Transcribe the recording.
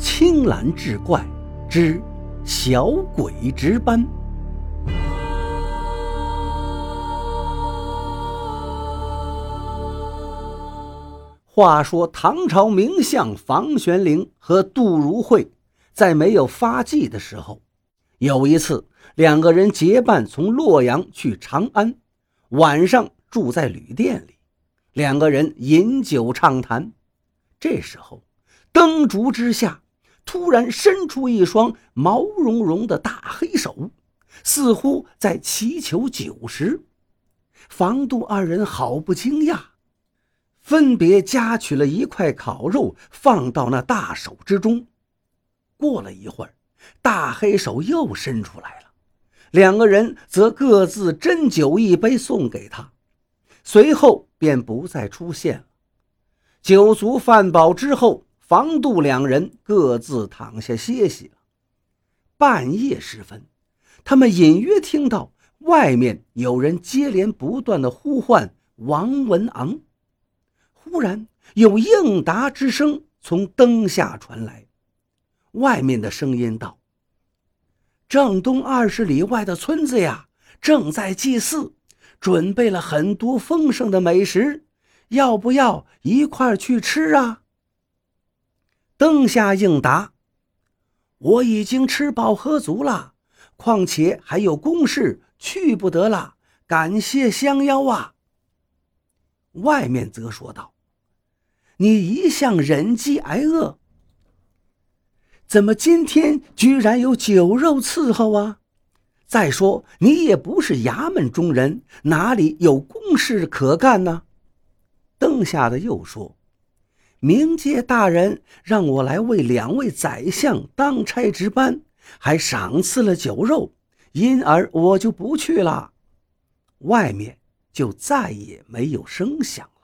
青蓝志怪之小鬼值班。话说唐朝名相房玄龄和杜如晦，在没有发迹的时候，有一次两个人结伴从洛阳去长安，晚上住在旅店里，两个人饮酒畅谈。这时候，灯烛之下，突然伸出一双毛茸茸的大黑手，似乎在祈求酒食。房杜二人好不惊讶。分别夹取了一块烤肉，放到那大手之中。过了一会儿，大黑手又伸出来了，两个人则各自斟酒一杯送给他，随后便不再出现了。酒足饭饱之后，房杜两人各自躺下歇息了。半夜时分，他们隐约听到外面有人接连不断的呼唤王文昂。忽然有应答之声从灯下传来，外面的声音道：“正东二十里外的村子呀，正在祭祀，准备了很多丰盛的美食，要不要一块去吃啊？”灯下应答：“我已经吃饱喝足了，况且还有公事，去不得了。感谢相邀啊。”外面则说道。你一向忍饥挨饿，怎么今天居然有酒肉伺候啊？再说你也不是衙门中人，哪里有公事可干呢？灯下的又说：“冥界大人让我来为两位宰相当差值班，还赏赐了酒肉，因而我就不去了。”外面就再也没有声响了。